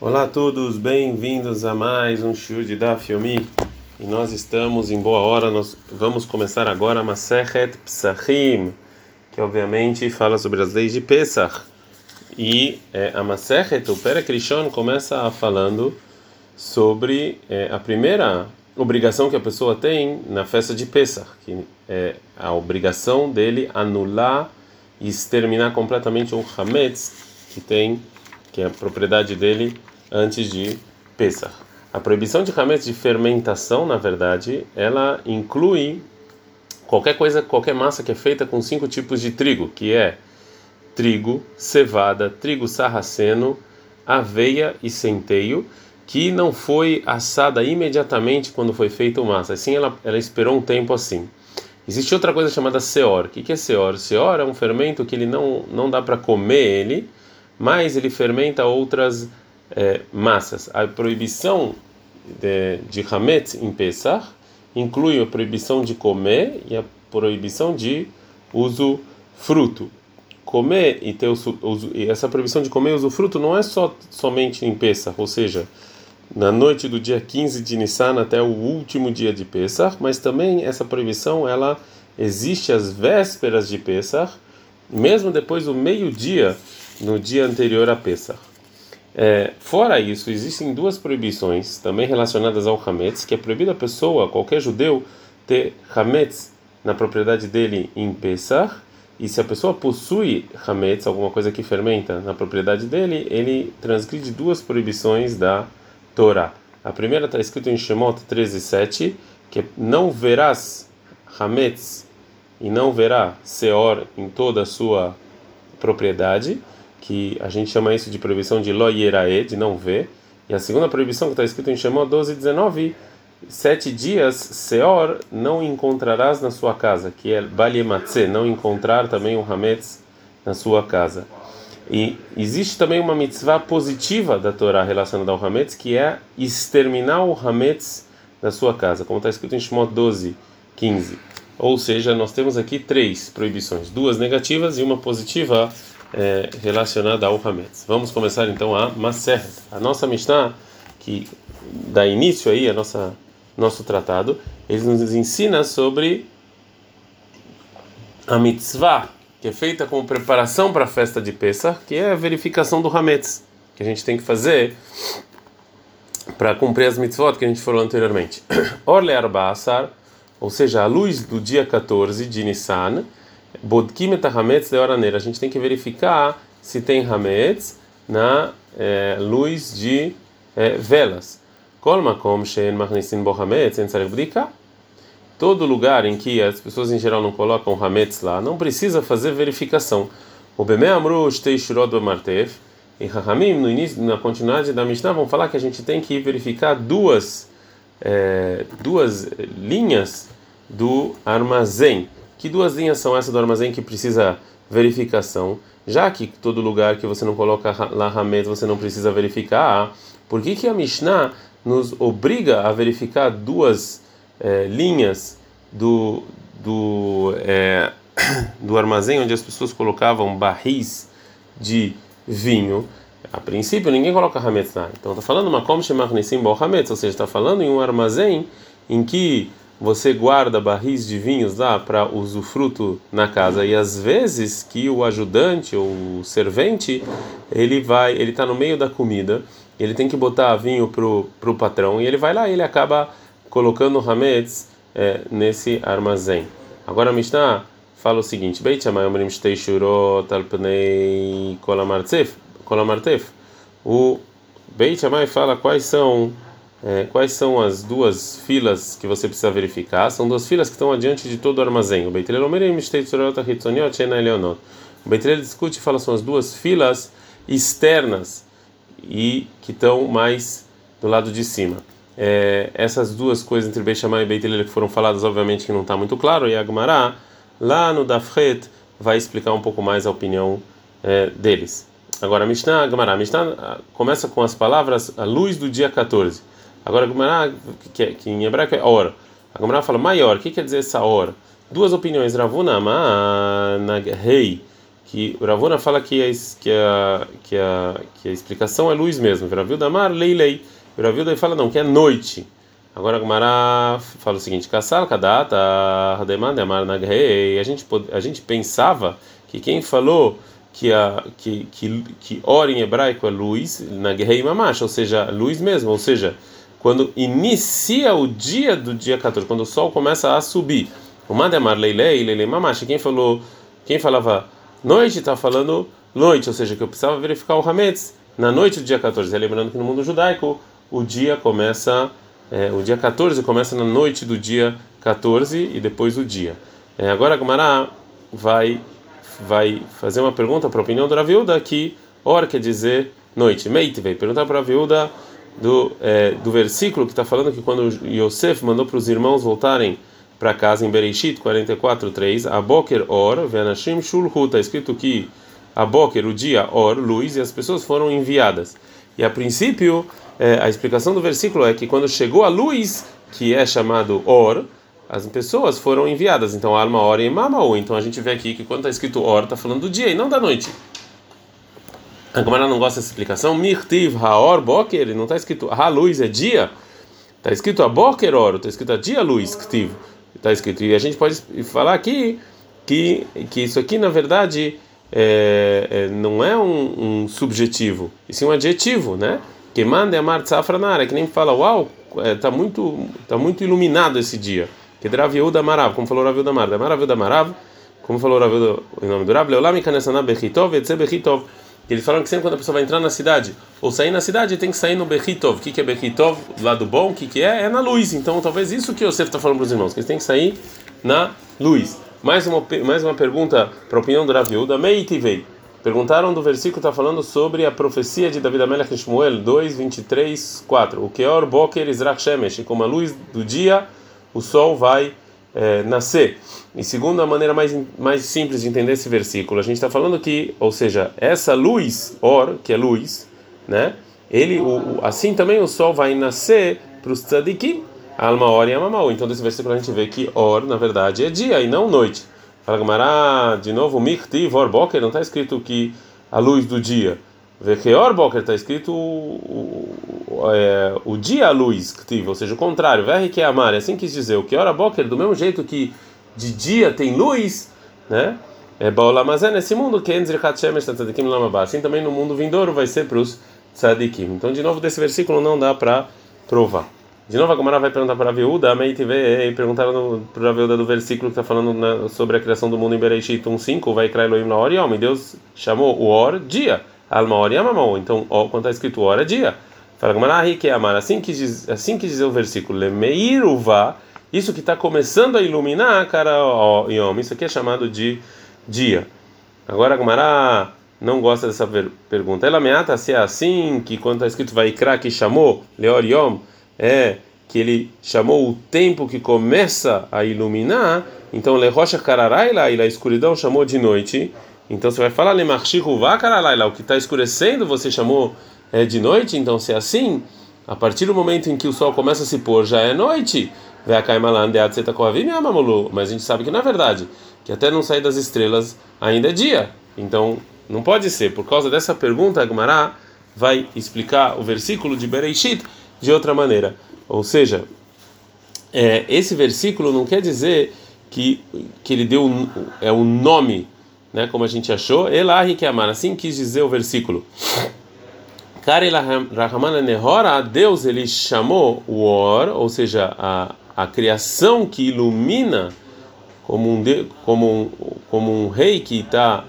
Olá a todos, bem-vindos a mais um show de Daf Yomi. E nós estamos em boa hora, nós vamos começar agora a Masechet Psachim, que obviamente fala sobre as leis de Pesach. E é, a Masechet, o Pere Krishon, começa falando sobre é, a primeira obrigação que a pessoa tem na festa de Pesach, que é a obrigação dele anular e exterminar completamente o Hametz, que tem, que é a propriedade dele antes de Pesach. A proibição de Hametz de fermentação, na verdade, ela inclui qualquer coisa, qualquer massa que é feita com cinco tipos de trigo, que é trigo, cevada, trigo sarraceno, aveia e centeio, que não foi assada imediatamente quando foi feita o massa, assim ela, ela esperou um tempo assim. Existe outra coisa chamada seor. O que é seor? Seor é um fermento que ele não, não dá para comer ele, mas ele fermenta outras é, massas. A proibição de, de Hametz em Pesach inclui a proibição de comer e a proibição de uso fruto. Comer e ter uso, uso, e essa proibição de comer e uso fruto não é só somente em Pesach, ou seja, na noite do dia 15 de Nissan até o último dia de Pesach, mas também essa proibição ela existe às vésperas de Pesach, mesmo depois do meio-dia no dia anterior a Pesach. É, fora isso, existem duas proibições também relacionadas ao Hametz, que é proibido a pessoa, qualquer judeu, ter Hametz na propriedade dele em Pesach, e se a pessoa possui Hametz, alguma coisa que fermenta na propriedade dele, ele transgride duas proibições da Torá. A primeira está escrito em Shemot 13:7, que é, não verás Hametz e não verá Seor em toda a sua propriedade, que a gente chama isso de proibição de lo yerae, de não ver. E a segunda proibição que está escrito em Shemot 12:19, sete dias Seor não encontrarás na sua casa, que é Baliematze, não encontrar também o Hametz na sua casa. E existe também uma mitzvah positiva da Torá relacionada ao Hametz, que é exterminar o Hametz da sua casa, como está escrito em Shemot 12, 15. Ou seja, nós temos aqui três proibições, duas negativas e uma positiva é, relacionada ao Hametz. Vamos começar então a Maseret. A nossa Mishnah, que dá início aí a nossa nosso tratado, ele nos ensina sobre a mitzvah que é feita como preparação para a festa de Pesach, que é a verificação do Hametz, que a gente tem que fazer para cumprir as mitzvot que a gente falou anteriormente. Orle Arbasar, ou seja, a luz do dia 14 de Nissan, Bodkim et Hametz de Oraneira. A gente tem que verificar se tem Hametz na é, luz de é, velas. Kol makom she'en machnisin bo Hametz en tzarech bdika todo lugar em que as pessoas em geral não colocam hametz lá, não precisa fazer verificação. O Beme Amru Shteishurod Martef e Rahamim, no início, na continuidade da Mishnah, vão falar que a gente tem que verificar duas, é, duas linhas do armazém. Que duas linhas são essas do armazém que precisa verificação? Já que todo lugar que você não coloca lá hametz você não precisa verificar, por que, que a Mishnah nos obriga a verificar duas é, linhas do, do, é, do armazém onde as pessoas colocavam barris de vinho. A princípio, ninguém coloca hametz lá. Então, está falando uma shemarnisim bol hametz, ou seja, está falando em um armazém em que você guarda barris de vinhos lá para usufruto na casa e às vezes que o ajudante ou o servente ele vai ele está no meio da comida ele tem que botar vinho pro pro patrão e ele vai lá e ele acaba colocando Hametz é, nesse armazém. Agora a Mishnah fala o seguinte: Beit Shammai Omrim Shtei Shurot Pnei Kolamartef. O Beit Shammai fala quais são é, quais são as duas filas que você precisa verificar. São duas filas que estão adiante de todo o armazém. O Beit Omrim Shtei Shurot Hitzoniot Shena Eleonot. O Beit discute e fala são as duas filas externas e que estão mais do lado de cima é, essas duas coisas entre Beit Shammai e Beit Hillel que foram faladas, obviamente que não está muito claro, e a Gemara, lá no Dafret, vai explicar um pouco mais a opinião é, deles. Agora, a Mishnah, a Gemara, a Mishnah ah, começa com as palavras a luz do dia 14. Agora, a Gemara, que, que em hebraico é hora. A Gemara fala maior, o que quer dizer essa hora? Duas opiniões, Ravuna na rei que Ravuna fala que a, que a, que a, que a explicação é luz mesmo. Raviu Damar, lei, lei. Raviu fala não, que é noite. Agora a fala o seguinte: Kassal Kadata, Hademar Demar Nagrei. A gente, a gente pensava que quem falou que a que que, que hora em hebraico é luz, Nagrei Mamash, ou seja, luz mesmo, ou seja, quando inicia o dia do dia 14, quando o sol começa a subir. O Mademar Leilei, Leilei Mamash, quem falou, quem falava noite está falando noite, ou seja, que eu precisava verificar o Hametz na noite do dia 14. Lembrando que no mundo judaico o dia começa, é, o dia 14 começa na noite do dia 14 e depois o dia. É, agora a Gumará vai, vai fazer uma pergunta para a opinião do Raviuda que hora quer dizer noite. Meite veio perguntar para a Raviuda do, é, do versículo que está falando que quando Yosef mandou para os irmãos voltarem para casa em Bereshit 44:3, a Boker Or, Venashim Shulhu, está escrito que a Boker, o dia Or, luz, e as pessoas foram enviadas. E a princípio, é, a explicação do versículo é que quando chegou a luz, que é chamado Or, as pessoas foram enviadas. Então, alma Or e Mamaú. Então a gente vê aqui que quando está escrito Or, está falando do dia e não da noite. A Gamara não gosta dessa explicação. Mirtiv Haor Boker, não está escrito Ha luz é dia. Está escrito a Boker Or, está escrito a dia luz, Ktiv está escrito. E a gente pode falar aqui que, que isso aqui, na verdade, é, é, não é um, um, subjetivo, e sim um adjetivo, né? Que manda amar safranara, que nem fala, uau, está é, muito, tá muito iluminado esse dia. Que da Marav, como falou Raviu da Marav, Maraviu da Marav, como falou Raviu em nome do Rav, Leolam Ikanesana Bechitov, Etze Bechitov. Eles falam que sempre quando a pessoa vai entrar na cidade ou sair na cidade, tem que sair no Bechitov. O que, que é Bechitov? Do lado bom, o que, que é? É na luz. Então, talvez isso que Yosef está falando para os irmãos, que eles têm que sair na luz. Mais uma, mais uma pergunta para a opinião do Raviuda. Meitivei. Perguntaram do versículo está falando sobre a profecia de David Amelech Shmuel 2, 23, 4. O Keor Boker Izrach Shemesh. Como a luz do dia, o sol vai é, nascer. E segundo a maneira mais, mais simples de entender esse versículo, a gente está falando que, ou seja, essa luz, or, que é luz, né? Ele, o, assim também o sol vai nascer para os tzadikim, alma or e alma Então desse versículo a gente vê que or, na verdade, é dia e não noite. Fala Gamará, de novo, miktiv or boker, não está escrito que a luz do dia. Vecheor boker está escrito o, o, é, o dia luz, ou seja, o contrário. Verre que é amar, assim quis dizer. O que hora boker, do mesmo jeito que de dia tem luz, né? É Baolamazé nesse mundo que assim também no mundo vindouro vai ser para os tzadikim. Então, de novo, desse versículo não dá para provar. De novo, a Gamara vai perguntar para a Viúda, a Meitve, e perguntaram para a Viúda do versículo que está falando na, sobre a criação do mundo em Bereshit 1.5, vai criar Elohim na hora e homem. Deus chamou o Or dia, Alma hora e. Então, ó, quando está escrito hora dia. Fala Gamara, que é amar. Assim que diz, assim que diz o versículo, Lemeiruva isso que está começando a iluminar, cara, ó, isso aqui é chamado de dia. Agora a Gumara não gosta dessa pergunta. Ela meata se é assim, que quando está escrito vai que chamou, Leor Yom, é que ele chamou o tempo que começa a iluminar, então Lerocha Kararaila, e a escuridão chamou de noite. Então você vai falar Kararaila, o que está escurecendo você chamou é, de noite, então se é assim, a partir do momento em que o sol começa a se pôr já é noite. Mas a gente sabe que é verdade, que até não sair das estrelas ainda é dia. Então não pode ser. Por causa dessa pergunta, Agmará vai explicar o versículo de Bereishit de outra maneira. Ou seja, é, esse versículo não quer dizer que, que ele deu é um nome, né, como a gente achou. Elahi que amar, assim quis dizer o versículo. Kari Rahman Nehora, Deus ele chamou o Or, ou seja, a a criação que ilumina como um, de, como um, como um rei que está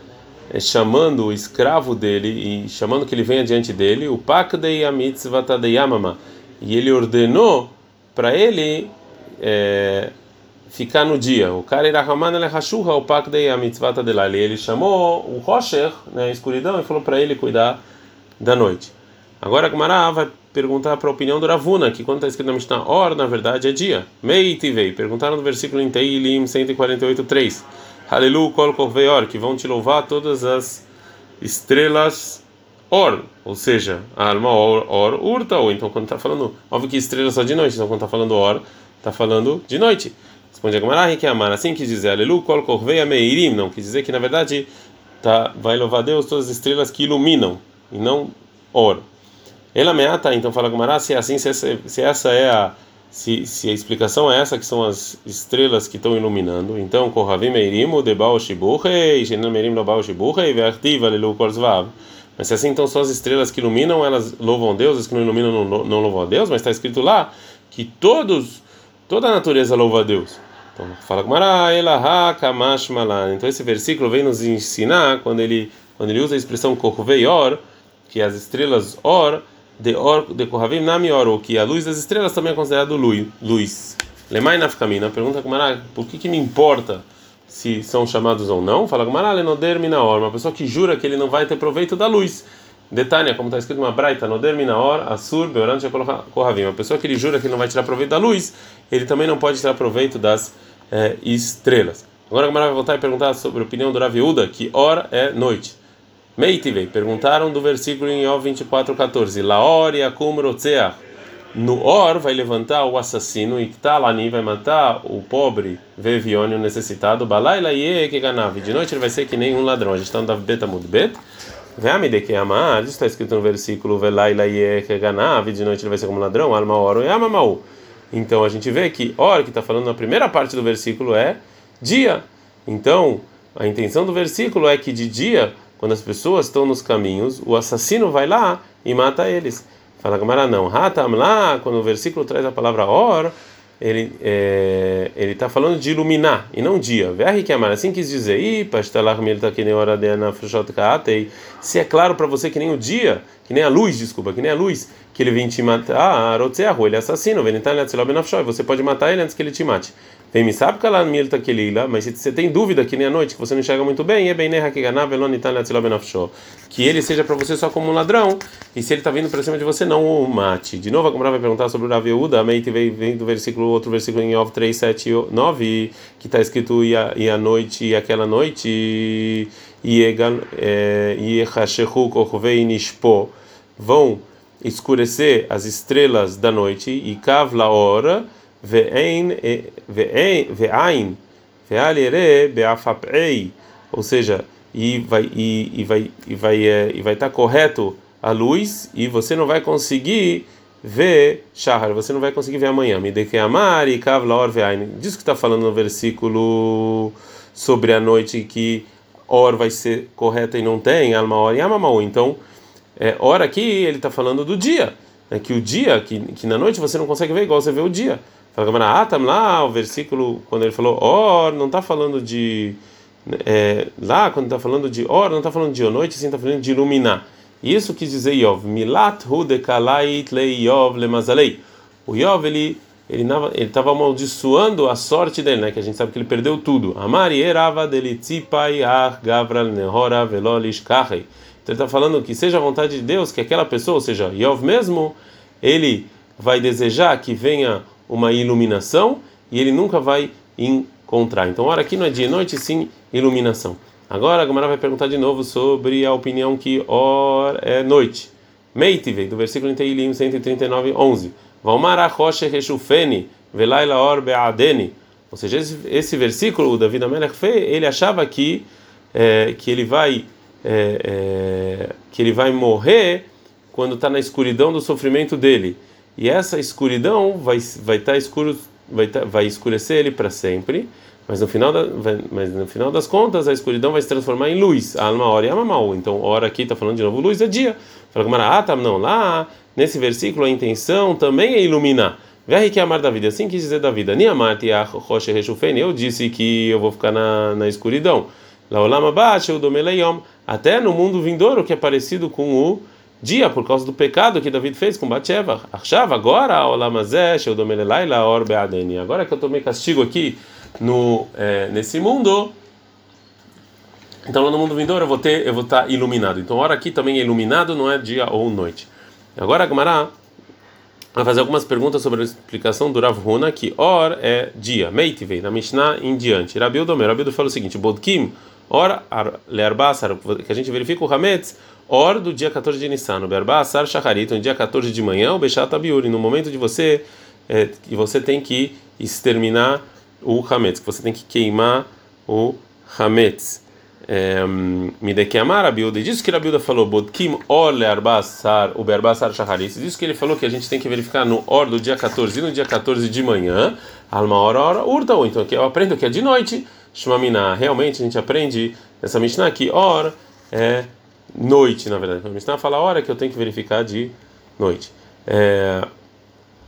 é, chamando o escravo dele e chamando que ele venha diante dele, o Pakdei Amitzvatadeyamama, e ele ordenou para ele é, ficar no dia. O Karirahman Hashuha, o Pakdei Amitzvatadelaili, ele chamou o Rosher, né, a escuridão, e falou para ele cuidar da noite. Agora a Gumara vai perguntar para a opinião do Ravuna, que quando está escrito na Mishnah, hora, na verdade é dia. Meitivei. Perguntaram no versículo em Teilim 148.3. Halelu kol korveior, que vão te louvar todas as estrelas or, ou seja, a alma or, or urta, ou então quando está falando, óbvio que estrela só de noite, então quando está falando or, está falando de noite. Responde a Gamara, que é amar, assim quis dizer, Halelu kol korveia meirim, não quis dizer que na verdade tá, vai louvar Deus todas as estrelas que iluminam e não or. Ela meata, então fala Gumará, se é assim, se essa, se essa é a se, se a explicação é essa que são as estrelas que estão iluminando, então Kohavim Meirimu Debal Shibuchei, Shenan Meirim Lobal Shibuchei, Vertiva Lelu Korzvav. Mas se assim então são as estrelas que iluminam, elas louvam Deus, as que não iluminam não, não louvam a Deus, mas está escrito lá que todos, toda a natureza louva a Deus. Então fala Malan. Então esse versículo vem nos ensinar quando ele quando ele usa a expressão Kochveior, que as estrelas or de or de Kohavim Nami or, que a luz das estrelas também é considerado luz. Lemai Nafkamina pergunta Gumara, por que que me importa? se são chamados ou não, fala Noder Minaor, uma pessoa que jura que ele não vai ter proveito da luz. Detalhe, como está escrito uma braita, Noder Minaor, Asur, Beoran, Kohavim. Uma pessoa que ele jura que ele não vai tirar proveito da luz, ele também não pode tirar proveito das é, estrelas. Agora a Gamara vai voltar e perguntar sobre a opinião do Raviuda, que hora é noite. Meitivei, perguntaram do versículo em Ov 24:14, Laor Yakum Rotzeach. No Or vai levantar o assassino e Talani vai matar o pobre Vevione, o necessitado. Balaila Ye. De noite ele vai ser que nem um ladrão. A gente está no Dav Beta Mudbet. Veamide que. Isso está escrito no versículo Velaila Ye. De noite ele vai ser como ladrão. Alma Or e Amamau. Então a gente vê que Or, que está falando na primeira parte do versículo, é dia. Então a intenção do versículo é que de dia, quando as pessoas estão nos caminhos, o assassino vai lá e mata eles. Fala Gamara não. Hatam lá, quando o versículo traz a palavra or, ele é, ele está falando de iluminar e não dia. Verre que amar assim quis dizer. Se é claro para você que nem o dia, que nem a luz, desculpa, que nem a luz, que ele vem te matar, ele é assassino, você pode matar ele antes que ele te mate. Vem me sabe que ela milta quelila, mas se você tem dúvida que nem a noite, que você não enxerga muito bem, é bem que ele seja para você só como um ladrão, e se ele está vindo para cima de você, não o mate. De novo, a Gamara vai perguntar sobre o Raveuda, a Meite vem, do versículo, outro versículo em Ov 3, 7 9, que está escrito e a, e a noite, e aquela noite, e Kochvei Nishpo, vão escurecer as estrelas da noite, e Kavla hora ve'ein ve'ain ve'alere be'afapei, ou seja, e vai e, e vai e vai é, e vai estar tá correto a luz e você não vai conseguir ver shahar, você não vai conseguir ver amanhã. Me que amar e kavla or ve'ain. Diz que está falando no versículo sobre a noite que or vai ser correta e não tem alma or e amamau. Então, é, aqui ele está falando do dia, é que o dia que, que na noite você não consegue ver igual você vê o dia. Fala ah, lá o versículo quando ele falou or, não está falando de é, lá quando está falando de or, não está falando de noite, sim está falando de iluminar. Isso quis dizer Yov, milat hu dekalait le Yov lemazalei. O Yov ele ele estava amaldiçoando a sorte dele, né? Que a gente sabe que ele perdeu tudo. Amari erava delitzipai ar gavral nehora velolish kahei. Então ele está falando que seja a vontade de Deus que aquela pessoa, ou seja, Yov mesmo, ele vai desejar que venha uma iluminação e ele nunca vai encontrar. Então, ora aqui não é dia e noite, sim iluminação. Agora a Gamara vai perguntar de novo sobre a opinião que or é noite. Meitive, do versículo em Teilim 139, 11. Valmara roche rechufeni, velaila or beadeni. Ou seja, esse, esse versículo, o David Amelech fez, ele achava que, é, que ele vai é, é, que ele vai morrer quando está na escuridão do sofrimento dele e essa escuridão vai vai estar tá escuro vai tá, vai escurecer ele para sempre mas no final da, vai, mas no final das contas a escuridão vai se transformar em luz. Alma hora e a mal. Então hora aqui está falando de novo luz é dia. Fala como ah tá não lá nesse versículo a intenção também é iluminar. Verre que amar da vida, assim quis dizer da vida. Niamati a rocha rechufene, eu disse que eu vou ficar na, na escuridão. Laolama bate, o domeleiom, até no mundo vindouro que é parecido com o dia por causa do pecado que David fez com Batsheva. Achava agora Agora que eu tomei castigo aqui no é, nesse mundo, então no mundo vindouro eu vou ter eu vou estar iluminado. Então hora aqui também é iluminado, não é dia ou noite. Agora a Gemara vai fazer algumas perguntas sobre a explicação do Rav Huna, que or é dia, meitivei, na Mishnah em diante. Rabildo, Rabildo fala o seguinte, Bodkim, or learbasar, que a gente verifica o Hametz, Or do dia 14 de Nissan, o Berba Asar Shacharit, no dia 14 de manhã, o Bechat Abiuri, no momento de você, é, que você tem que exterminar o Hametz, que você tem que queimar o Hametz. me de que amar a Biuda, e disso que a Biuda falou, Bodkim ole arbasar, o berbasar shaharis, disso que ele falou que a gente tem que verificar no or do dia 14 e no dia 14 de manhã, alma hora, hora, urta, ou então aqui eu aprendo que é de noite, shmamina, realmente a gente aprende nessa Mishnah que or é noite, na verdade, a Mishnah fala a hora que eu tenho que verificar de noite. É...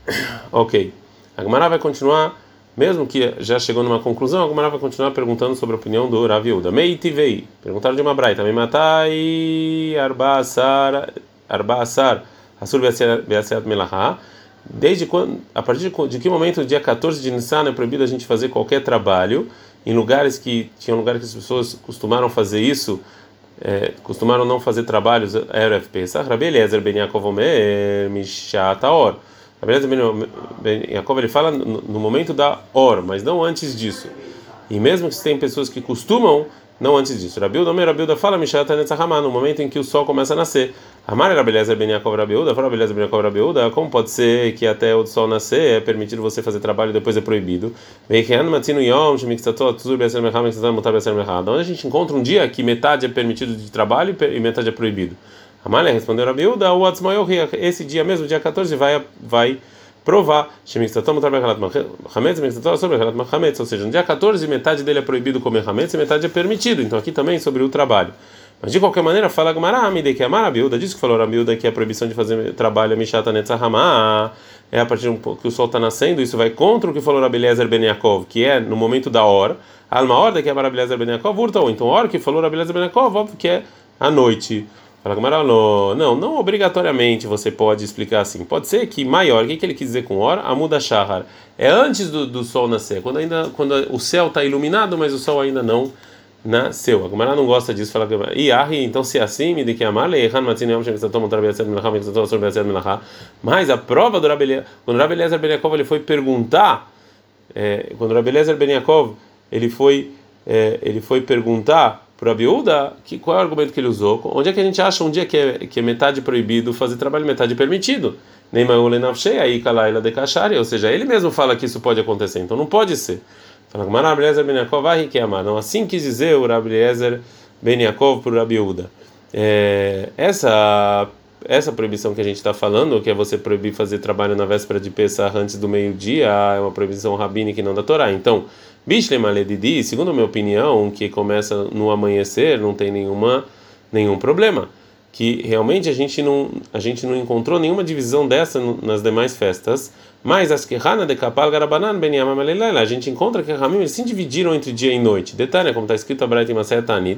Ok, a Gemara vai continuar mesmo que já chegou numa conclusão, a Gemara vai continuar perguntando sobre a opinião do Rav Yehuda. Meitivei, perguntaram de uma braita, me matai arba asar, arba asar, asur beaseat melahá. Desde quando, a partir de, que momento, dia 14 de Nissan, é proibido a gente fazer qualquer trabalho em lugares que tinham lugares que as pessoas costumaram fazer isso, é, costumaram não fazer trabalhos, era Pesach, Rabi Eliezer ben Yaakov Omer, Mishat Aor. Beleza? Jacob ele fala no momento da hora, mas não antes disso. E mesmo que tem pessoas que costumam, não antes disso. Rabiuda, Rabiuda fala, Mishata Netzahama, no momento em que o sol começa a nascer. Amar era beleza ben Yaakov Rabiuda, fala beleza ben Yaakov Rabiuda, como pode ser que até o sol nascer é permitido você fazer trabalho e depois é proibido? Onde a gente encontra um dia que metade é permitido de trabalho e metade é proibido? Amália respondeu a Biúda, o esse dia mesmo, dia 14, vai, vai provar. Ou seja, no dia 14, metade dele é proibido comer hametz e metade é permitido. Então aqui também sobre o trabalho. Mas de qualquer maneira, fala Gumarami, que a Marabiúda, disse que falou a Biúda que a proibição de fazer trabalho é Mishata Netzahama, é a partir do que o sol está nascendo, isso vai contra o que falou Rabeliezer Ben Yaakov, que é no momento da hora. Alma hora que é Rabeliezer Ben Yaakov, então a hora que falou Rabeliezer Ben Yaakov, óbvio que é à noite. Fala Gamara, não, não, obrigatoriamente você pode explicar assim. Pode ser que maior, o que, que ele quis dizer com hora? Amuda shahar. É antes do, do sol nascer, quando ainda quando o céu está iluminado, mas o sol ainda não nasceu. A Gamara não gosta disso, fala E aí, então se é assim, me de que amar, mas a prova do Rabeliezer, quando Rabeliezer Ben Yaakov ele foi perguntar, é, quando Rabeliezer Ben Yaakov ele foi, é, ele foi perguntar para a Biúda, que qual é o argumento que ele usou? Onde é que a gente acha um dia que é, que é metade proibido fazer trabalho, metade permitido? Aí kalaila de ou seja, ele mesmo fala que isso pode acontecer, então não pode ser. Fala com Marabeliezer Ben que. Não assim quis dizer o Rabeliezer Ben Yaakov para o Rabiúda. É, essa essa proibição que a gente está falando, que é você proibir fazer trabalho na véspera de Pesach antes do meio-dia, é uma proibição rabínica e não da Torá. Então, Bishlem Aledidi, segundo a minha opinião, que começa no amanhecer, não tem nenhuma, nenhum problema. Que realmente a gente não, a gente não encontrou nenhuma divisão dessa nas demais festas. Mas as Kehana de Kapal Garabanan Ben a gente encontra que Ramim se dividiram entre dia e noite. Detalhe, como está escrito a Braita Sibur,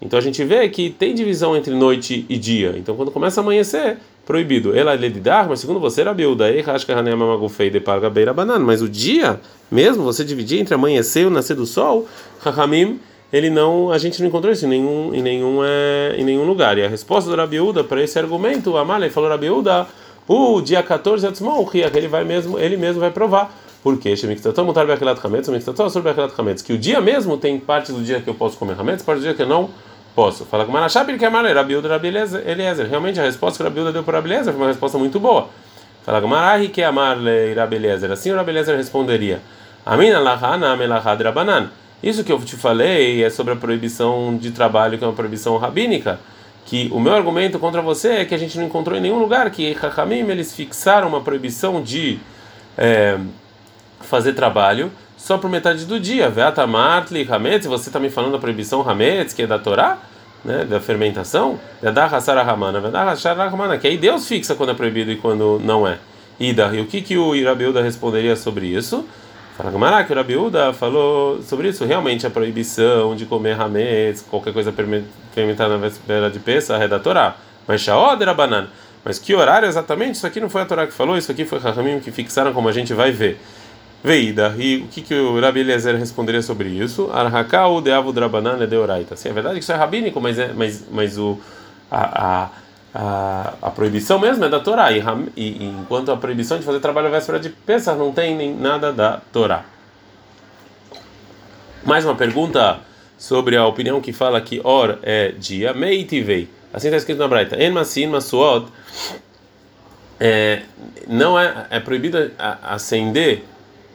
Então a gente vê que tem divisão entre noite e dia. Então quando começa a amanhecer, proibido. Ela é dar, mas segundo você era biuda. Mas o dia, mesmo você dividir entre amanhecer e o nascer do sol, Rahamim, ele não, a gente não encontrou isso em nenhum, em nenhum, é, em nenhum lugar. E a resposta do Rabiúda para esse argumento, Amalek falou Rabiúda, o dia 14 é ele vai mesmo, ele mesmo vai provar. Por quê? Que o dia mesmo tem parte do dia que eu posso comer hametz, parte do dia que eu não Posso. Fala com Marachá, que é Maré, Rabiuda, Eliezer. Realmente a resposta que Rabiuda deu para Rabieliezer foi uma resposta muito boa. Fala com Marahi, que é Amar, Rabieliezer. Assim o Rabieliezer responderia: Amina lahana melahad rabanan. Isso que eu te falei é sobre a proibição de trabalho, que é uma proibição rabínica. Que o meu argumento contra você é que a gente não encontrou em nenhum lugar que Hakamim eles fixaram uma proibição de é, fazer trabalho só por metade do dia. Veata matli hametz, você está me falando da proibição hametz, que é da Torá, né, da fermentação? Vedar hasara ramana, vedar hasara ramana, que aí Deus fixa quando é proibido e quando não é. Ida, e o que que o Irabiuda responderia sobre isso? Fala que o Irabiuda falou sobre isso, realmente a proibição de comer hametz, qualquer coisa fermentada na véspera de Pesach é da Torá. Mas shaod era banana. Mas que horário exatamente? Isso aqui não foi a Torá que falou, isso aqui foi Rahamim que fixaram, como a gente vai ver. Veida. E o que, que o Rabi Eliezer responderia sobre isso? Arhakau de Avu Drabanan de Oraita. Sim, é verdade que isso é rabínico, mas, é, mas, mas o, a, a, a, a proibição mesmo é da Torá. E, e, enquanto a proibição de fazer trabalho à véspera de Pesach não tem nem nada da Torá. Mais uma pergunta sobre a opinião que fala que or é dia, meitivei. Assim está escrito na Braita. En masin masuot. É, não é, é proibido acender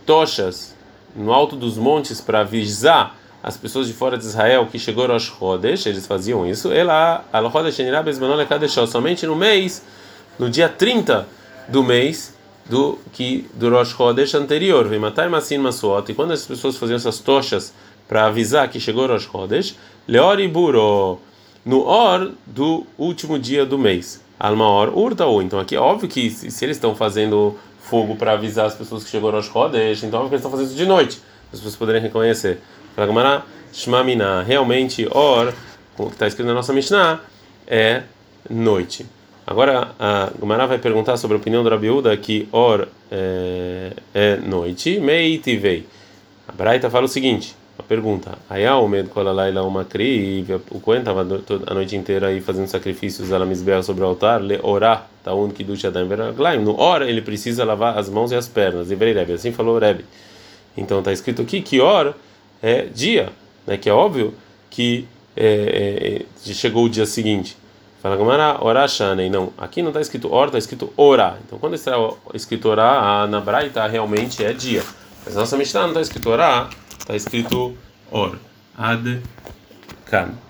tochas no alto dos montes para avisar as pessoas de fora de Israel que chegou Rosh Chodesh, eles faziam isso. Ela, somente no mês, no dia 30 do mês do que do Rosh Chodesh anterior, vem matar. E quando as pessoas faziam essas tochas para avisar que chegou Rosh Chodesh, Leori Buro, no Or do último dia do mês. Alma Or Urtaú. Então aqui é óbvio que se, se eles estão fazendo fogo para avisar as pessoas que chegou Rosh Chodesh, então é eles estão fazendo isso de noite. As pessoas poderem reconhecer. Fala Shmamina, realmente Or, como está escrito na nossa Mishnah, é noite. Agora a Gamara vai perguntar sobre a opinião do Rabiúda que Or é, é noite, Meitivei. A Braita fala o seguinte: uma pergunta. Ayal med kolalaila uma cri, o Cohen estava a noite inteira aí fazendo sacrifícios a misbel sobre o altar, le orá, taun kidusha da veraglaim. No hora ele precisa lavar as mãos e as pernas. E Rebbe, assim falou Rebbe. Então está escrito aqui que hora é dia, né? Que é óbvio que é, é, chegou o dia seguinte. Fala Gamara, orá shanei. Não, aqui não está escrito hora, está escrito orá. Então quando está escrito orá, na Braita realmente é dia. Mas nossa Mishnah não está escrito orá, está escrito or. Ad kan.